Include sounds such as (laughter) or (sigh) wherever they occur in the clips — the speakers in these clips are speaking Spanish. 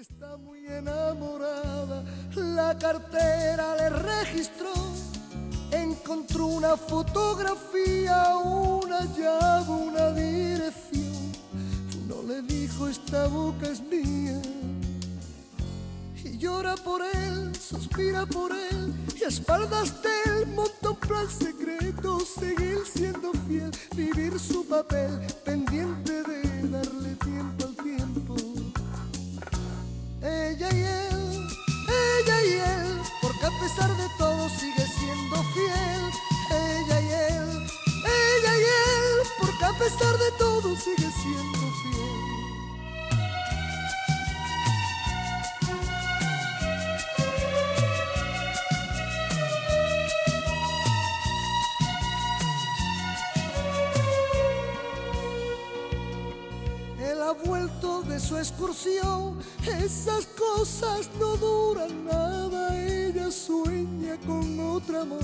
Está muy enamorada, la cartera le registró. Encontró una fotografía, una llave, una dirección. No le dijo esta boca es mía. Y llora por él, suspira por él, y a espaldas de él monta un plan secreto, seguir siendo fiel, vivir su papel, pendiente de darle tiempo al. Ella y él, ella y él, porque a pesar de todo sigue amor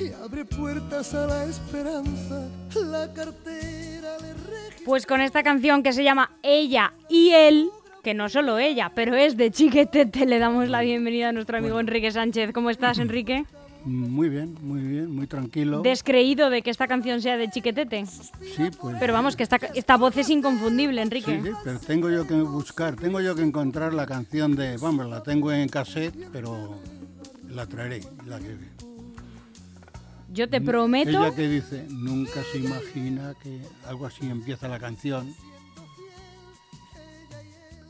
y abre puertas a la esperanza, la cartera le registra. Pues con esta canción que se llama Ella y Él, que no solo ella, pero es de Chiquetete, le damos la bienvenida a nuestro amigo Enrique Sánchez. ¿Cómo estás, Enrique? Muy bien, muy bien, muy tranquilo. Descreído de que esta canción sea de Chiquetete. Sí, pues. Pero vamos, que esta, esta voz es inconfundible, Enrique. Sí, sí, pero tengo yo que buscar, tengo yo que encontrar la canción de, vamos, la tengo en cassette, pero la traeré. La que, Yo te prometo... ella que dice, nunca se imagina que algo así empieza la canción.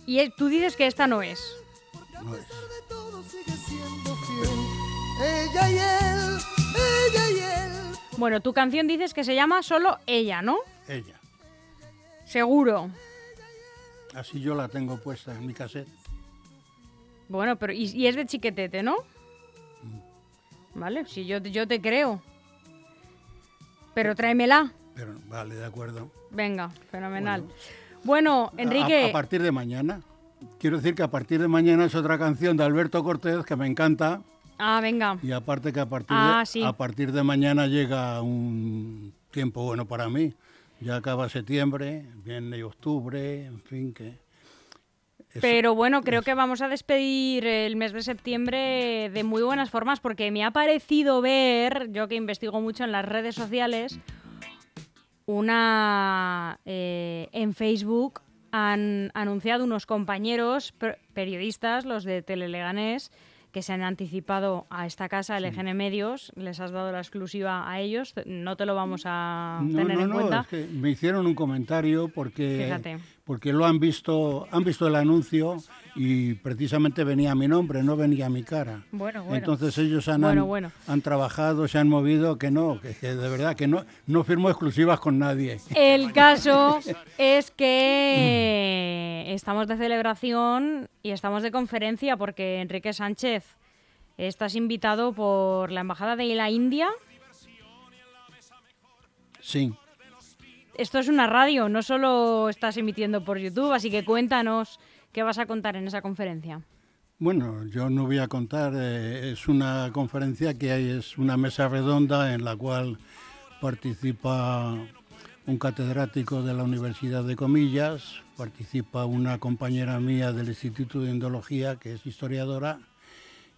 Y tú dices que esta no es. No es. de todo sigue siendo fiel. Ella y él, ella y él. Bueno, tu canción dices que se llama solo Ella, ¿no? Ella. Seguro. Así yo la tengo puesta en mi cassette. Bueno, pero y, y es de Chiquetete, ¿no? Vale, si yo, yo te creo. Pero tráemela. Pero vale, de acuerdo. Venga, fenomenal. Bueno. Bueno, Enrique, A, a partir de mañana. Quiero decir que a partir de mañana es otra canción de Alberto Cortés que me encanta. ah, venga. Y aparte que a partir, Ah, de, sí. a partir de mañana llega un tiempo bueno para mí. Ya acaba septiembre, viene octubre, en fin, que... eso- Pero bueno, creo que vamos a despedir el mes de septiembre de muy buenas formas porque me ha parecido ver, yo que investigo mucho en las redes sociales, una eh, en Facebook han anunciado unos compañeros per- periodistas, los de Teleleganés, que se han anticipado a esta casa, LGN Medios, les has dado la exclusiva a ellos, no te lo vamos a No, tener no, en no, cuenta. es que me hicieron un comentario porque, Fíjate. Porque lo han visto, han visto el anuncio y precisamente venía mi nombre, no venía mi cara. Bueno, bueno. Entonces ellos han, Bueno, han- bueno. han trabajado, se han movido, que no, que, que de verdad que no, no firmo exclusivas con nadie. El (laughs) caso es que estamos de celebración y estamos de conferencia porque Enrique Sánchez estás invitado por la embajada de la India. Sí. Esto es una radio, no solo estás emitiendo por YouTube, así que cuéntanos qué vas a contar en esa conferencia. Bueno, yo no voy a contar, eh, es una conferencia que hay, es una mesa redonda en la cual participa un catedrático de la Universidad de Comillas, participa una compañera mía del Instituto de Indología, que es historiadora,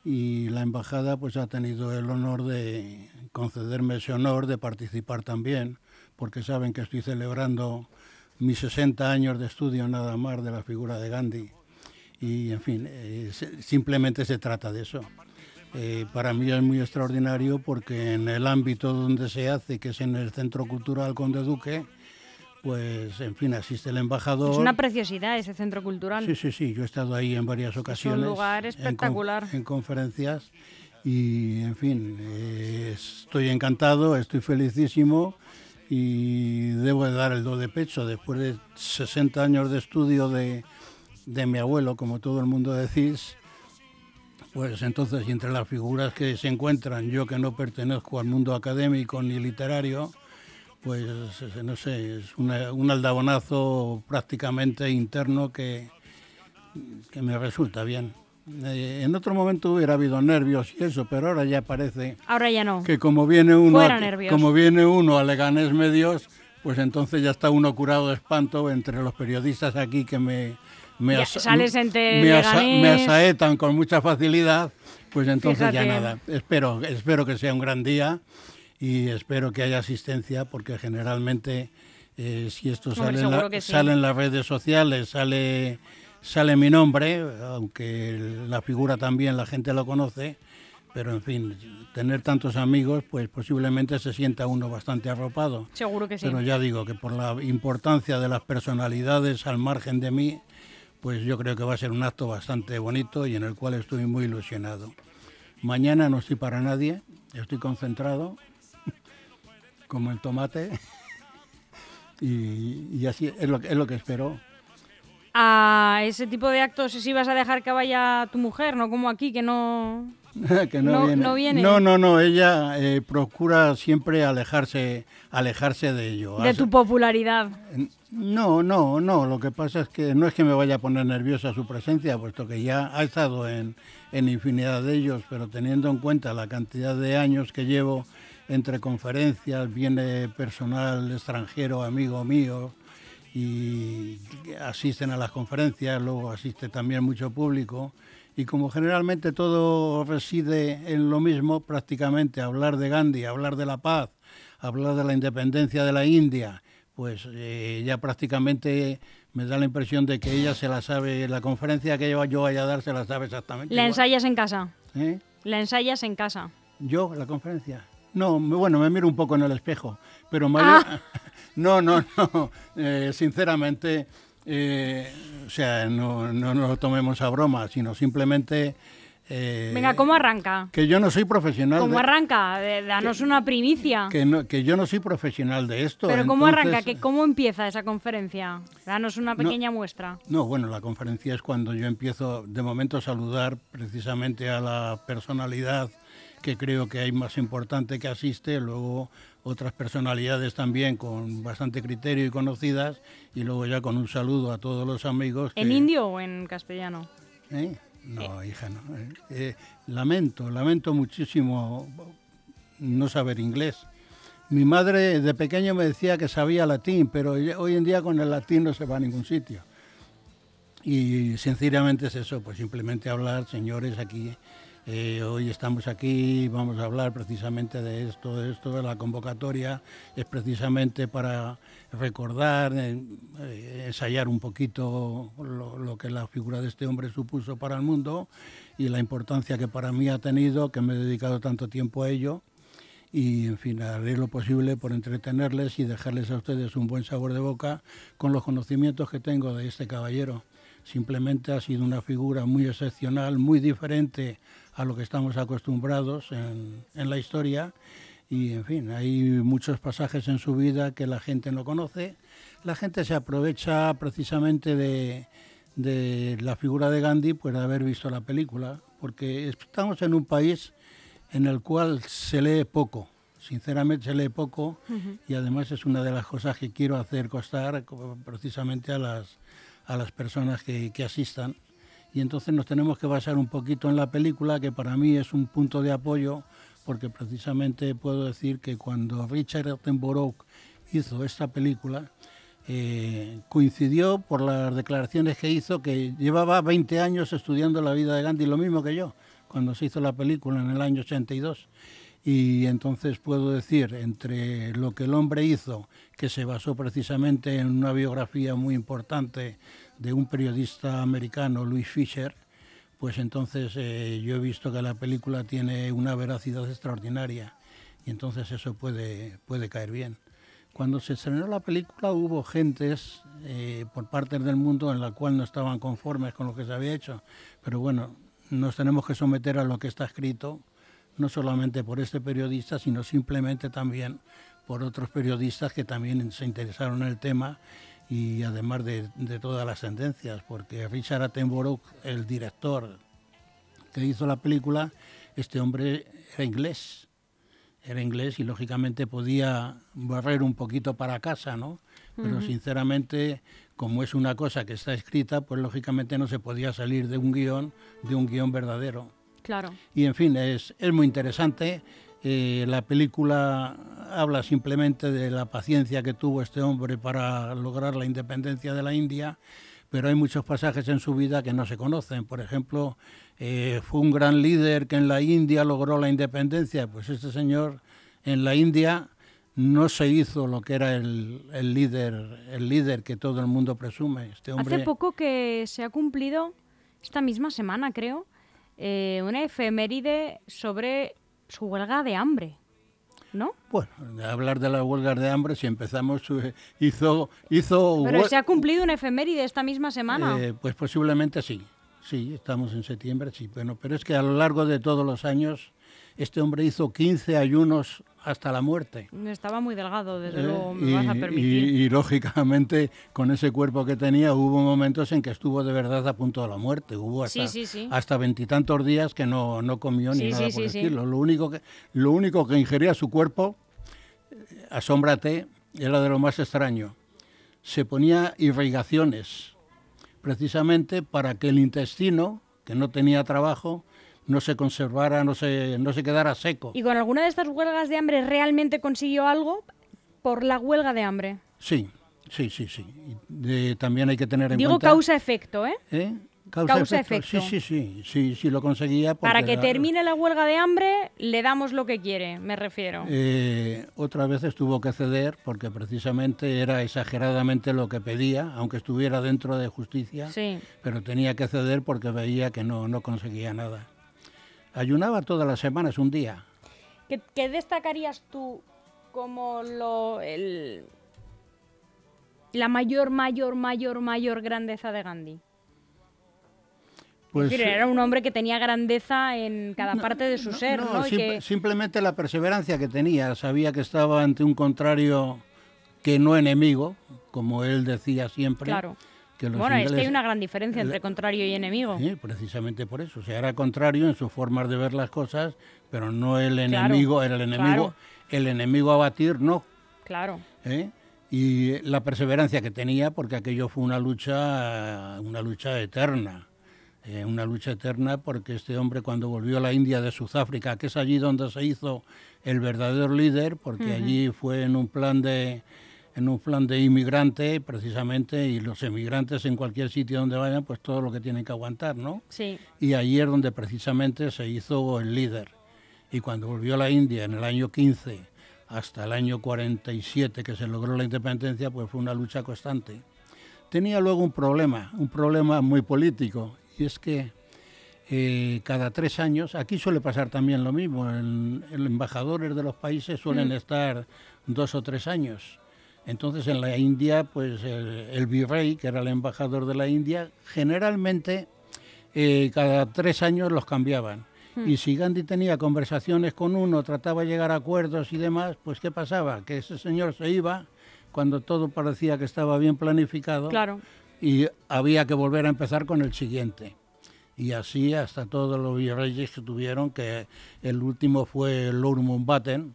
y la embajada pues ha tenido el honor de concederme ese honor de participar también, porque saben que estoy celebrando mis 60 años de estudio nada más de la figura de Gandhi. Y en fin, eh, simplemente se trata de eso. Eh, para mí es muy extraordinario porque en el ámbito donde se hace, que es en el Centro Cultural Conde Duque, pues en fin, asiste el embajador. Es una preciosidad ese centro cultural. Sí, sí, sí, yo he estado ahí en varias ocasiones. lugar en con- espectacular. En, conferencias y, en fin, eh, estoy encantado, estoy felicísimo y debo de dar el do de pecho después de 60 años de estudio de, de mi abuelo, como todo el mundo decís. Pues entonces, entre las figuras que se encuentran, yo que no pertenezco al mundo académico ni literario, pues eh, no sé, es un aldabonazo prácticamente interno que, que me resulta bien. Eh, en otro momento hubiera habido nervios y eso, pero ahora ya parece Ahora ya no. que como viene uno, Fuera a- como viene uno a Leganés Medios, pues entonces ya está uno curado de espanto entre los periodistas aquí que me, me, asa- sales en me, asa- me asaetan con mucha facilidad, pues entonces ya nada. Espero, espero que sea un gran día y espero que haya asistencia porque generalmente eh, si esto Hombre, sale en, la- sí. en las redes sociales, sale, sale mi nombre, aunque la figura también la gente lo conoce, pero en fin, tener tantos amigos, pues posiblemente se sienta uno bastante arropado. Seguro que sí. Pero ya digo que por la importancia de las personalidades al margen de mí, pues yo creo que va a ser un acto bastante bonito y en el cual estoy muy ilusionado. Mañana no estoy para nadie, estoy concentrado, (laughs) como el tomate, (laughs) y, y así es lo, es lo que espero. A ese tipo de actos sí vas a dejar que vaya tu mujer, no como aquí, que no... (laughs) que no, No- viene. no viene. No, no, no, ella eh, procura siempre alejarse, alejarse de ello. de Hace- tu popularidad. No, no, no. Lo que pasa es que no es que me vaya a poner nerviosa su presencia, puesto que ya ha estado en, en infinidad de ellos, pero teniendo en cuenta la cantidad de años que llevo entre conferencias, viene personal extranjero, amigo mío, y asisten a las conferencias, luego asiste también mucho público. Y como generalmente todo reside en lo mismo, prácticamente hablar de Gandhi, hablar de la paz, hablar de la independencia de la India, pues eh, ya prácticamente me da la impresión de que ella se la sabe, la conferencia que yo, yo vaya a dar se la sabe exactamente. La igual. ensayas en casa. ¿Eh? La ensayas en casa. ¿Yo, la conferencia? No, bueno, me miro un poco en el espejo, pero Ah. (laughs) no, no, no, (laughs) eh, sinceramente, eh, o sea, no, no nos lo tomemos a broma, sino simplemente... eh, Venga, ¿cómo arranca? Que yo no soy profesional. ¿Cómo de- arranca? Danos una primicia. que, no- que yo no soy profesional de esto. Pero ¿cómo entonces- arranca? ¿Qué- ¿Cómo empieza esa conferencia? Danos una pequeña muestra. No, bueno, la conferencia es cuando yo empiezo de momento a saludar precisamente a la personalidad que creo que hay más importante que asiste, luego otras personalidades también con bastante criterio y conocidas, y luego ya con un saludo a todos los amigos. ¿En indio o en castellano? ¿Eh? No, hija, no. eh. Eh, lamento, lamento muchísimo no saber inglés. Mi madre de pequeño me decía que sabía latín, pero hoy en día con el latín no se va a ningún sitio. Y sinceramente es eso, pues simplemente hablar, señores, aquí, eh, hoy estamos aquí, vamos a hablar precisamente de esto, de esto, de la convocatoria, es precisamente para recordar, eh, eh, ensayar un poquito lo, lo que la figura de este hombre supuso para el mundo y la importancia que para mí ha tenido, que me he dedicado tanto tiempo a ello y en fin, haré lo posible por entretenerles y dejarles a ustedes un buen sabor de boca con los conocimientos que tengo de este caballero. Simplemente ha sido una figura muy excepcional, muy diferente a lo que estamos acostumbrados en, en la historia y en fin, hay muchos pasajes en su vida que la gente no conoce. La gente se aprovecha precisamente de, de la figura de Gandhi pues de haber visto la película, porque estamos en un país en el cual se lee poco, sinceramente se lee poco y además es una de las cosas que quiero hacer costar co- precisamente a las, a las personas que, asistan. Y entonces nos tenemos que basar un poquito en la película, que para mí es un punto de apoyo, porque precisamente puedo decir que cuando Richard Attenborough hizo esta película, eh, coincidió por las declaraciones que hizo que llevaba 20 años estudiando la vida de Gandhi, lo mismo que yo, cuando se hizo la película en el año 82. Y entonces puedo decir, entre lo que el hombre hizo, que se basó precisamente en una biografía muy importante de un periodista americano, Louis Fisher, pues entonces eh, yo he visto que la película tiene una veracidad extraordinaria y entonces eso puede, puede caer bien. Cuando se estrenó la película hubo gentes eh, por partes del mundo en la cual no estaban conformes con lo que se había hecho, pero bueno, nos tenemos que someter a lo que está escrito, no solamente por este periodista, sino simplemente también por otros periodistas que también se interesaron en el tema y además de, de todas las tendencias, porque Richard Attenborough, el director que hizo la película, este hombre era inglés, era inglés y lógicamente podía barrer un poquito para casa, ¿no? Pero sinceramente, como es una cosa que está escrita, pues lógicamente no se podía salir de un guion, de un guion verdadero. Claro. Y en fin, es, es muy interesante. Eh, la película habla simplemente de la paciencia que tuvo este hombre para lograr la independencia de la India, pero hay muchos pasajes en su vida que no se conocen. Por ejemplo, eh, fue un gran líder que en la India logró la independencia. Pues este señor en la India no se hizo lo que era el, líder, el líder que todo el mundo presume. Este Hace poco que se ha cumplido, esta misma semana creo, eh, una efeméride sobre su huelga de hambre. ¿No? Bueno, hablar de las huelgas de hambre, si empezamos, eh, hizo... hizo Pero se ha cumplido una efeméride esta misma semana. Eh, pues posiblemente sí, sí, estamos en septiembre, sí, bueno, pero es que a lo largo de todos los años este hombre hizo 15 ayunos hasta la muerte. Estaba muy delgado, desde eh, luego, me y, vas a permitir. Y, lógicamente, con ese cuerpo que tenía, hubo momentos en que estuvo de verdad a punto de la muerte. Hubo hasta, veintitantos días que no, no comió ni nada por decirlo. Lo único, que, lo único que ingería su cuerpo, eh, asómbrate, era de lo más extraño. Se ponía irrigaciones, precisamente para que el intestino, que no tenía trabajo, no se conservara, no se, no se quedara seco. ¿Y con alguna de estas huelgas de hambre realmente consiguió algo por la huelga de hambre? Sí, sí, sí, sí. también hay que tener en cuenta... Digo causa-efecto, ¿eh? ¿Eh? Causa-efecto. sí, sí, sí, sí, sí, lo conseguía. Para que termine la huelga de hambre, le damos lo que quiere, me refiero. Eh, otra vez tuvo que ceder porque precisamente era exageradamente lo que pedía, aunque estuviera dentro de justicia, sí. pero tenía que ceder porque veía que no, no conseguía nada. Ayunaba todas las semanas un día. ¿Qué, destacarías tú como lo, la mayor, mayor, mayor, mayor grandeza de Gandhi? Pues, era eh, un hombre que tenía grandeza en cada parte de su ser, ¿no? Simplemente la perseverancia que tenía. Sabía que estaba ante un contrario que no enemigo, como él decía siempre. Claro bueno, es que hay una gran diferencia entre contrario y enemigo. Sí, precisamente por eso. O sea, era contrario en sus formas de ver las cosas, pero no el enemigo, era el enemigo, el enemigo a batir, no. Claro. ¿Eh? Y la perseverancia que tenía, porque aquello fue una lucha, una lucha eterna. Eh, una lucha eterna porque este hombre cuando volvió a la India de Sudáfrica, que es allí donde se hizo el verdadero líder, porque allí fue en un plan de, en un plan de inmigrante precisamente y los emigrantes en cualquier sitio donde vayan pues todo lo que tienen que aguantar, ¿no? Sí. Y allí es donde precisamente se hizo el líder. Y cuando volvió a la India en el año 15 hasta el año 47 que se logró la independencia, pues fue una lucha constante. Tenía luego un problema, un problema muy político, y es que eh, cada tres años, aquí suele pasar también lo mismo, los embajadores de los países suelen mm. estar dos o tres años entonces en la India, pues el, virrey, que era el embajador de la India, generalmente eh, cada tres años los cambiaban. Hmm. Y si Gandhi tenía conversaciones con uno, trataba de llegar a acuerdos y demás, pues ¿qué pasaba? Que ese señor se iba cuando todo parecía que estaba bien planificado claro. y había que volver a empezar con el siguiente. Y así hasta todos los virreyes que tuvieron, que el último fue Lord Mountbatten,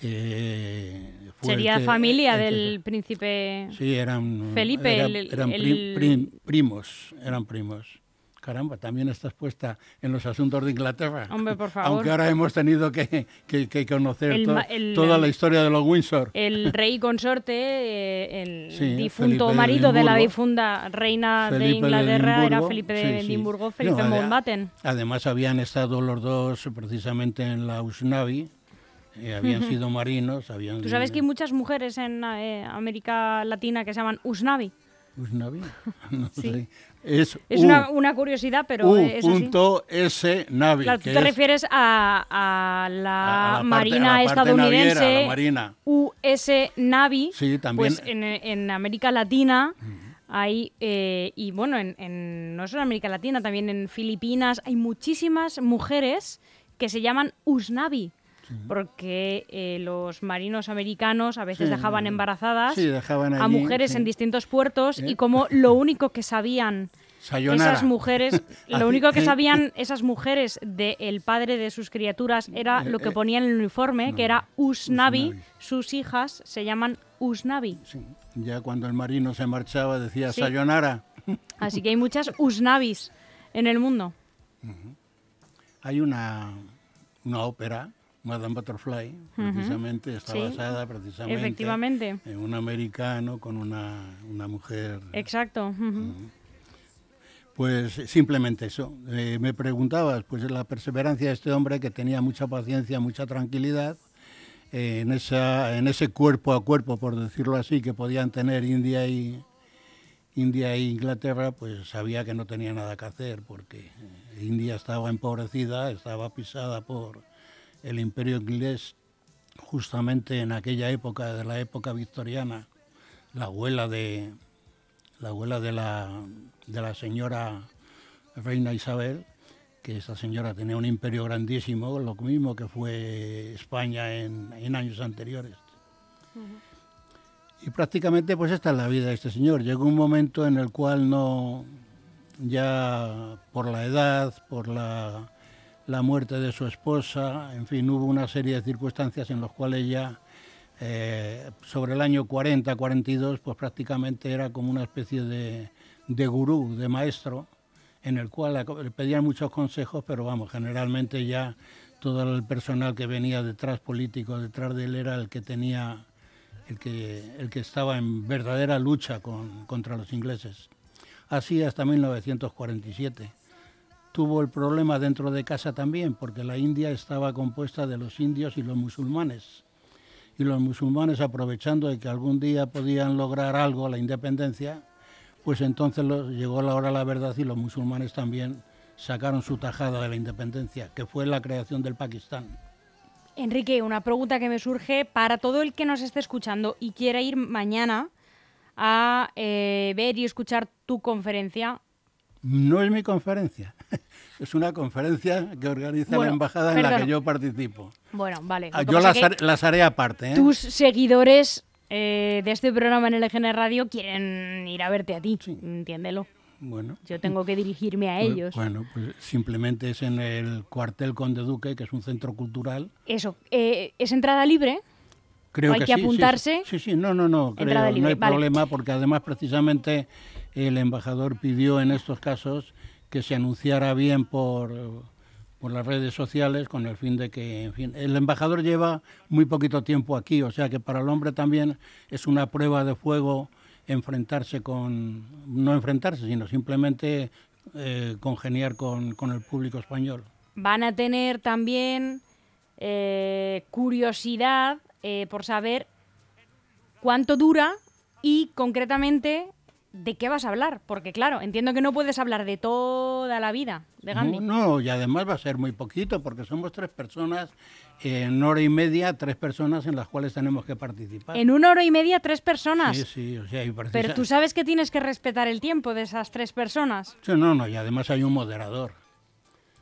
Sería familia del príncipe sí, eran, Felipe. eran primos, eran primos. Caramba, también estás puesta en los asuntos de Inglaterra. Hombre, por favor. Aunque ahora hemos tenido que, conocer toda la historia de los Windsor. El rey consorte, eh, el (laughs) difunto marido de, la difunda reina de Inglaterra era Felipe de Edimburgo, Felipe Mountbatten. Además habían estado los dos precisamente en la Usnavi, eh, habían sido marinos. Habían ¿Tú sabes que hay muchas mujeres en eh, América Latina que se llaman Usnavi? ¿Usnavi? (laughs) No sí. Es, una, curiosidad, pero U es punto S Navi. Claro, tú te refieres a, la, Marina estadounidense, Marina. US Navy. Sí, también. Pues en, América Latina hay, eh, y bueno, en, no solo en América Latina, también en Filipinas, hay muchísimas mujeres que se llaman Usnavi porque eh, los marinos americanos a veces dejaban embarazadas a mujeres en distintos puertos y como lo único que sabían esas mujeres, (laughs) lo único que sabían esas mujeres del padre de sus criaturas era lo que eh, ponían en el uniforme, que era Usnavi, sus hijas se llaman Usnavi. Ya cuando el marino se marchaba decía Sayonara. (laughs) Así que hay muchas Usnavis en el mundo. Hay una, una ópera Madame Butterfly, precisamente, está basada precisamente Efectivamente. en un americano con una, una mujer. Exacto. Pues simplemente eso. Eh, me preguntabas, pues la perseverancia de este hombre que tenía mucha paciencia, mucha tranquilidad, eh, en, esa, en ese cuerpo a cuerpo, por decirlo así, que podían tener India y, India e Inglaterra, pues sabía que no tenía nada que hacer, porque India estaba empobrecida, estaba pisada por el imperio inglés, justamente en aquella época, de la época victoriana, la abuela de la abuela de la, de la señora reina Isabel, que esa señora tenía un imperio grandísimo, lo mismo que fue España en, años anteriores. Y prácticamente pues esta es la vida de este señor. Llegó un momento en el cual no, ya por la edad, por la, muerte de su esposa, en fin, hubo una serie de circunstancias en las cuales ya eh, sobre el año 40, 42, pues prácticamente era como una especie de, de gurú, de maestro, en el cual le pedían muchos consejos, pero vamos, generalmente ya todo el personal que venía detrás, político, detrás de él, era el que tenía, el que, el que estaba en verdadera lucha contra los ingleses. Así hasta 1947. Tuvo el problema dentro de casa también, porque la India estaba compuesta de los indios y los musulmanes. Y los musulmanes, aprovechando de que algún día podían lograr algo, la independencia, pues entonces llegó la hora de la verdad y los musulmanes también sacaron su tajada de la independencia, que fue la creación del Pakistán. Enrique, una pregunta que me surge para todo el que nos esté escuchando y quiera ir mañana a eh, ver y escuchar tu conferencia. No es mi conferencia, (laughs) es una conferencia que organiza la embajada en la que yo participo. Bueno, vale. Ah, yo las, haré aparte. ¿eh? Tus seguidores eh, de este programa en el EGN Radio quieren ir a verte a ti, entiéndelo. Bueno. Yo tengo que dirigirme a pues, ellos. Bueno, pues simplemente es en el cuartel Conde Duque, que es un centro cultural. Eso, eh, ¿es entrada libre? Creo ¿Hay que, que apuntarse? Sí, sí, no, no, no, creo, no hay problema porque además precisamente el embajador pidió en estos casos que se anunciara bien por por las redes sociales con el fin de que, en fin, el embajador lleva muy poquito tiempo aquí, o sea que para el hombre también es una prueba de fuego enfrentarse con, no enfrentarse, sino simplemente eh, congeniar con, el público español. Van a tener también eh, curiosidad eh, por saber cuánto dura y concretamente ¿de qué vas a hablar? Porque claro, entiendo que no puedes hablar de toda la vida de Gandhi. No, y además va a ser muy poquito porque somos tres personas en hora y media, tres personas en las cuales tenemos que participar. En una hora y media, tres personas. Sí, sí, o sea, Pero tú sabes que tienes que respetar el tiempo de esas tres personas. Sí, no, no, y además hay un moderador.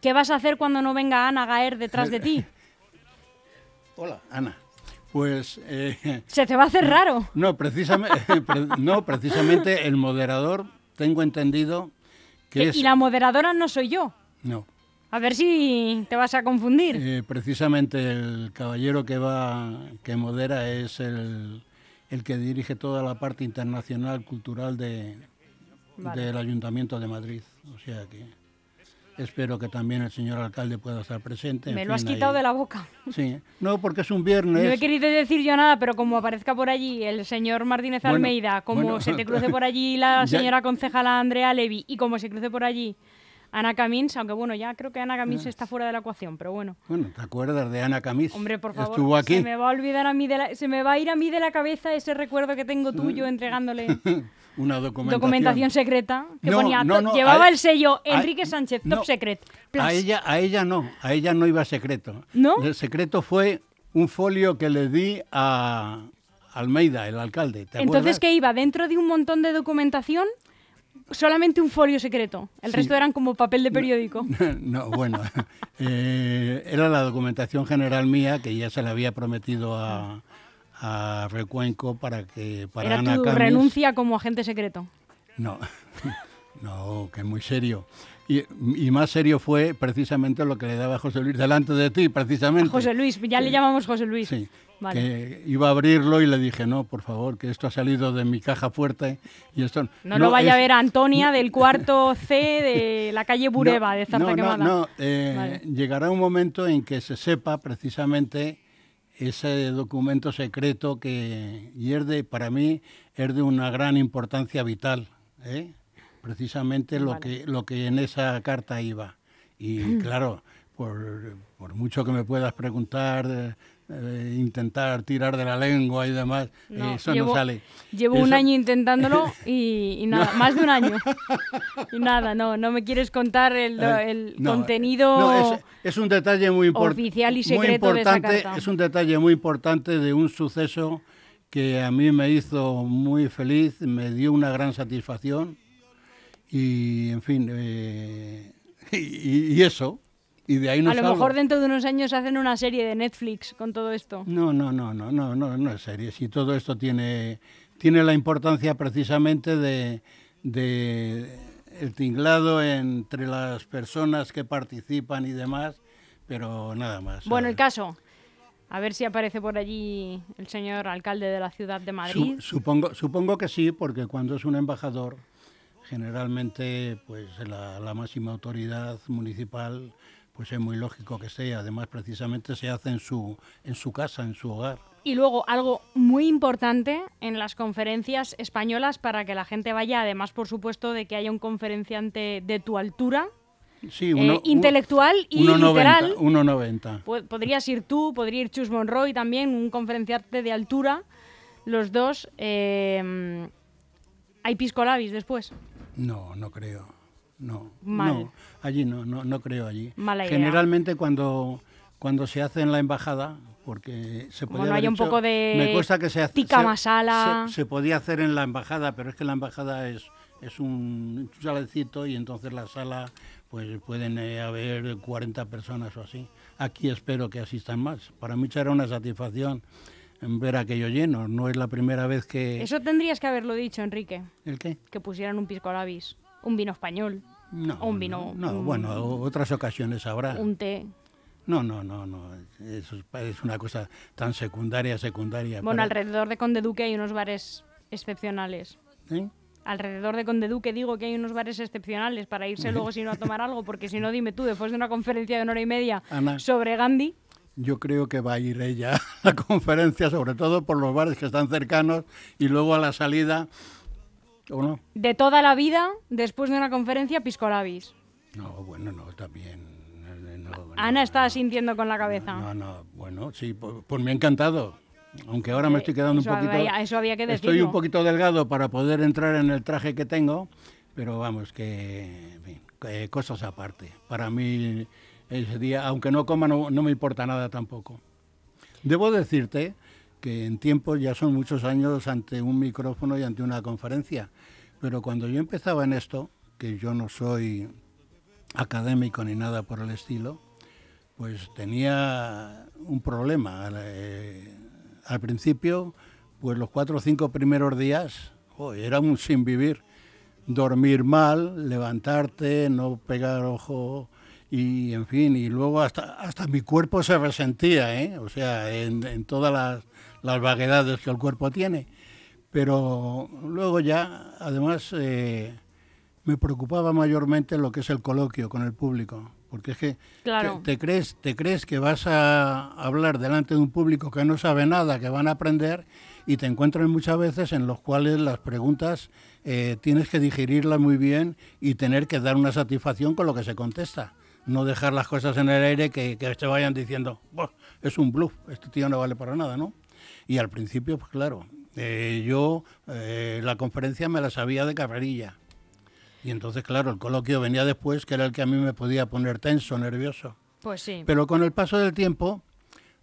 ¿Qué vas a hacer cuando no venga Ana Gaer detrás de ti? (laughs) Hola, Ana. Pues... Eh, Se te va a hacer raro. No, precisamente, no, precisamente el moderador, tengo entendido que es... Y la moderadora no soy yo. No. A ver si te vas a confundir. Eh, precisamente el caballero que va, que modera es el, el que dirige toda la parte internacional cultural de, del Ayuntamiento de Madrid. O sea que... Espero que también el señor alcalde pueda estar presente. Me lo has quitado de la boca. Sí, no, porque es un viernes. No he querido decir yo nada, pero como aparezca por allí el señor Martínez Almeida, como se te cruce por allí la (laughs) señora concejala Andrea Levi y como se cruce por allí Ana Camins, aunque bueno, ya creo que Ana Camins está fuera de la ecuación, pero bueno. Bueno, ¿te acuerdas de Ana Camins? Hombre, por favor. Estuvo aquí. Se me va a olvidar a mí de se me va a ir a mí de la cabeza ese recuerdo que tengo tuyo (laughs) entregándole (laughs) una documentación. documentación secreta que ponía llevaba el sello Enrique Sánchez Top Secret. A ella a ella no, a ella no iba secreto. ¿No? El secreto fue un folio que le di a Almeida, el alcalde. Entonces, ¿qué iba? ¿Dentro de un montón de documentación? Solamente un folio secreto. El resto eran como papel de periódico. (laughs) No, bueno, (laughs) eh, era la documentación general mía que ya se le había prometido a, a Recuenco para que para ¿Era tu renuncia como agente secreto? No. (laughs) No, que muy serio. Y, y, más serio fue precisamente lo que le daba José Luis delante de ti, precisamente. A José Luis, ya le llamamos José Luis. Sí, que iba a abrirlo y le dije, no, por favor, que esto ha salido de mi caja fuerte y esto... No, lo vaya a ver Antonia del cuarto C de la calle Bureba, de Zarza Quemada. No, no, eh, llegará un momento en que se sepa precisamente ese documento secreto que y es de, para mí es de una gran importancia vital, ¿eh? Precisamente lo, que, lo que en esa carta iba. Y claro, por, por mucho que me puedas preguntar eh, intentar tirar de la lengua y demás, eso no sale. Llevo un año intentándolo y, nada, (laughs) más de un año. (laughs) Y nada, no, no me quieres contar el, eh, contenido es, un detalle muy oficial y secreto de esa carta. Es un detalle muy importante de un suceso que a mí me hizo muy feliz, me dio una gran satisfacción y, en fin, eh, (laughs) y eso a lo mejor dentro de unos años hacen una serie de Netflix con todo esto. No, no, no, no, no, no, no es serie. Si todo esto tiene, tiene la importancia precisamente de, el tinglado entre las personas que participan y demás, pero nada más. Bueno, el caso. A ver si aparece por allí el señor alcalde de la ciudad de Madrid. supongo, supongo que sí, porque cuando es un embajador, generalmente, pues la, la máxima autoridad municipal pues es muy lógico que sea. Además, precisamente se hace en su, en su casa, en su hogar. Y luego, algo muy importante en las conferencias españolas para que la gente vaya, además, por supuesto, de que haya un conferenciante de tu altura, Sí, eh, intelectual y literal. 1,90. Podrías ir tú, podría ir Chus Monroy también, un conferenciante de altura. Los dos. Eh, ¿Hay piscolabis después? No, no creo. No, no, allí no, no, no creo allí. Mala Generalmente cuando, cuando se hace en la embajada, porque se podía bueno, hay un poco de me cuesta que se, tica masala. Se, podía hacer en la embajada, pero es que la embajada es, es un salecito y entonces la sala pues pueden eh, haber 40 personas o así. Aquí espero que asistan más. Para mí será una satisfacción ver aquello lleno. No es la primera vez que... Eso tendrías que haberlo dicho, Enrique. ¿El qué? Que pusieran un pisco labis, un vino español. No, un vino. No, bueno, otras ocasiones habrá. Un té. No, no, no, no. Eso es una cosa tan secundaria, secundaria. Bueno, alrededor de Conde Duque hay unos bares excepcionales. ¿Eh? Alrededor de Conde Duque digo que hay unos bares excepcionales para irse luego si no a tomar (laughs) algo, porque si no, dime tú, después de una conferencia de una hora y media sobre Gandhi. Yo creo que va a ir ella (laughs) a la conferencia, sobre todo por los bares que están cercanos, y luego a la salida de toda la vida, después de una conferencia, Piscolabis. No, bueno, no, también. Ana está sintiendo con la cabeza. No, no, bueno, sí, pues, me ha encantado. Aunque ahora me estoy quedando un poquito. eso había que decirlo. Estoy un poquito delgado para poder entrar en el traje que tengo, pero vamos, que, cosas aparte. Para mí, ese día, aunque no coma, no, no me importa nada tampoco. Debo decirte que en tiempo ya son muchos años ante un micrófono y ante una conferencia. Pero cuando yo empezaba en esto, que yo no soy académico ni nada por el estilo, pues tenía un problema. Eh, al principio, pues los cuatro o cinco primeros días, era un sin vivir. Dormir mal, levantarte, no pegar ojo y en fin, y luego hasta, hasta mi cuerpo se resentía, ¿eh? o sea, en, en todas las, las vaguedades que el cuerpo tiene. Pero luego ya, además, eh, me preocupaba mayormente lo que es el coloquio con el público. Porque es que te, crees, te crees que vas a hablar delante de un público que no sabe nada, que van a aprender, y te encuentras muchas veces en los cuales las preguntas eh, tienes que digerirlas muy bien y tener que dar una satisfacción con lo que se contesta. No dejar las cosas en el aire que, que te vayan diciendo, es un bluff, este tío no vale para nada, ¿no? Y al principio, pues claro, eh, yo eh, la conferencia me la sabía de carrerilla. Y entonces, claro, el coloquio venía después, que era el que a mí me podía poner tenso, nervioso. Pues sí. Pero con el paso del tiempo,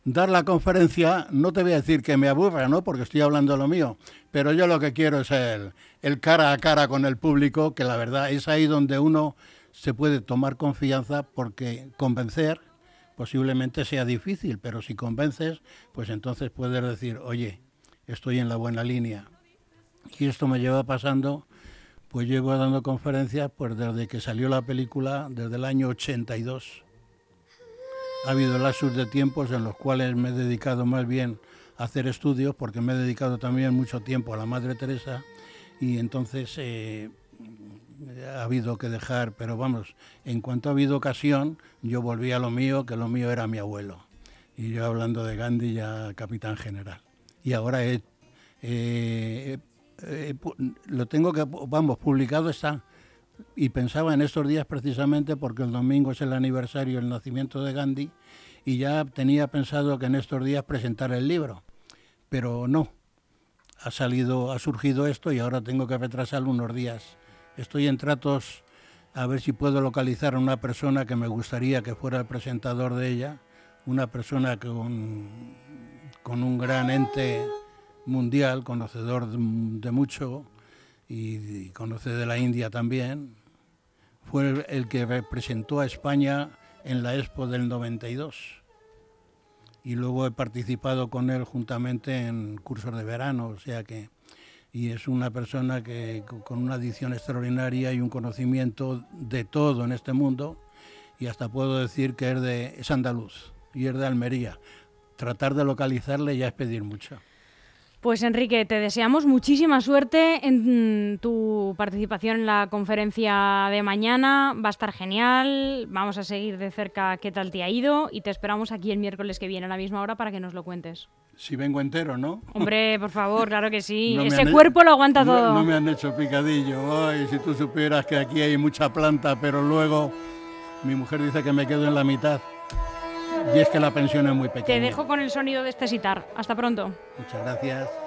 dar la conferencia, no te voy a decir que me aburra, ¿no? Porque estoy hablando de lo mío, pero yo lo que quiero es el, el cara a cara con el público, que la verdad es ahí donde uno se puede tomar confianza porque convencer posiblemente sea difícil, pero si convences, pues entonces puedes decir, oye, estoy en la buena línea. Y esto me lleva pasando Pues llevo dando conferencias pues desde que salió la película, desde el año 82. Ha habido lapsos de tiempos en los cuales me he dedicado más bien a hacer estudios, porque me he dedicado también mucho tiempo a la Madre Teresa, y entonces eh, ha habido que dejar, pero vamos, en cuanto ha habido ocasión, yo volví a lo mío, que lo mío era mi abuelo. Y yo hablando de Gandhi ya capitán general. Y ahora he, lo tengo que, vamos, publicado está. Y pensaba en estos días precisamente porque el domingo es el aniversario del nacimiento de Gandhi y ya tenía pensado que en estos días presentar el libro. Pero no, ha salido, ha surgido esto y ahora tengo que retrasarlo unos días Estoy en tratos a ver si puedo localizar a una persona que me gustaría que fuera el presentador de ella, una persona con, con un gran ente mundial, conocedor de, mucho y, conoce de la India también. Fue el, que representó a España en la Expo del 92 y luego he participado con él juntamente en cursos de verano, o sea que y es una persona que con una adicción extraordinaria y un conocimiento de todo en este mundo y hasta puedo decir que es de es andaluz y es de Almería. Tratar de localizarle ya es pedir mucho. Pues Enrique, te deseamos muchísima suerte en tu participación en la conferencia de mañana. Va a estar genial. Vamos a seguir de cerca qué tal te ha ido y te esperamos aquí el miércoles que viene a la misma hora para que nos lo cuentes. Si vengo entero, ¿no? Hombre, por favor, claro que sí. (laughs) Ese cuerpo lo aguanta todo. No me han hecho picadillo. Ay, si tú supieras que aquí hay mucha planta, pero luego mi mujer dice que me quedo en la mitad. Y es que la pensión es muy pequeña. Te dejo con el sonido de este sitar. Hasta pronto. Muchas gracias.